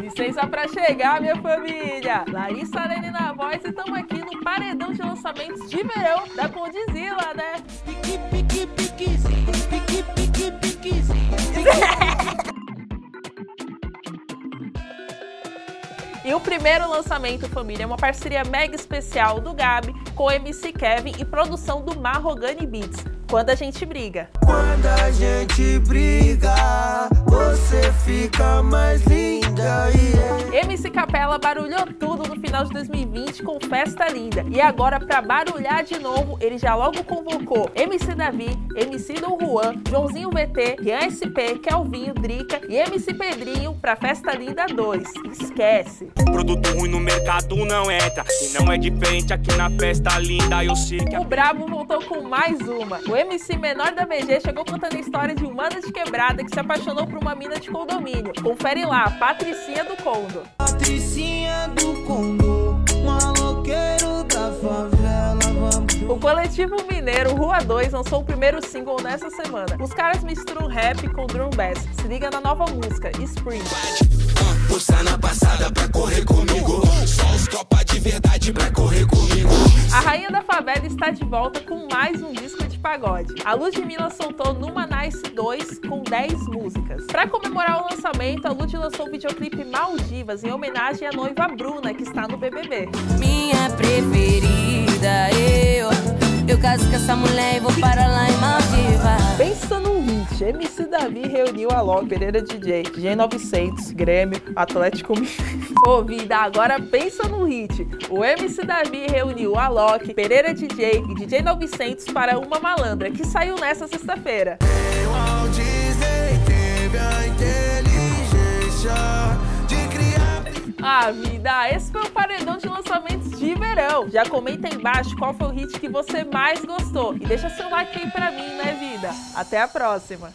Licença pra chegar, minha família! Larissa Arene na voz e estamos aqui no paredão de lançamentos de verão da Condizila, né? Pique, pique, piquezinho, pique, pique, piquezinho. E o primeiro lançamento, família, é uma parceria mega especial do Gabi com o MC Kevin e produção do Marrogani Beats. Quando a gente briga. Quando a gente briga, você fica mais linda. Yeah. MC Capela barulhou tudo no final de 2020 com Festa Linda. E agora, pra barulhar de novo, ele já logo convocou MC Davi, MC Dom Juan, Joãozinho VT, Rian SP, Kelvinho, Drica e MC Pedrinho pra Festa Linda 2. Esquece. Produto ruim no mercado não entra. E não é diferente aqui na Festa Linda. Eu sei que O Brabo voltou com mais uma. O MC menor da VG chegou contando a história de um mano de quebrada que se apaixonou por uma mina de condomínio. Confere lá, Patricinha do Condo. Patricinha do Condo, maloqueiro da favela. O coletivo mineiro Rua 2 lançou o primeiro single nessa semana. Os caras misturam rap com drum bass. Se liga na nova música, Spring. Na passada pra correr comigo. Está de volta com mais um disco de pagode. A Ludmilla soltou Numa Nice 2 com 10 músicas. Para comemorar o lançamento, a Lud lançou o videoclipe Maldivas em homenagem à noiva Bruna, que está no BBB. Minha preferida, Davi reuniu a Ló, Pereira DJ, DJ 900, Grêmio, Atlético Ô vida, agora pensa no hit. O MC Davi reuniu a Loki, Pereira DJ e DJ 900 para Uma Malandra, que saiu nessa sexta-feira. Ah, vida, esse foi o paredão de lançamentos de verão. Já comenta aí embaixo qual foi o hit que você mais gostou. E deixa seu like aí pra mim, né, vida? Até a próxima!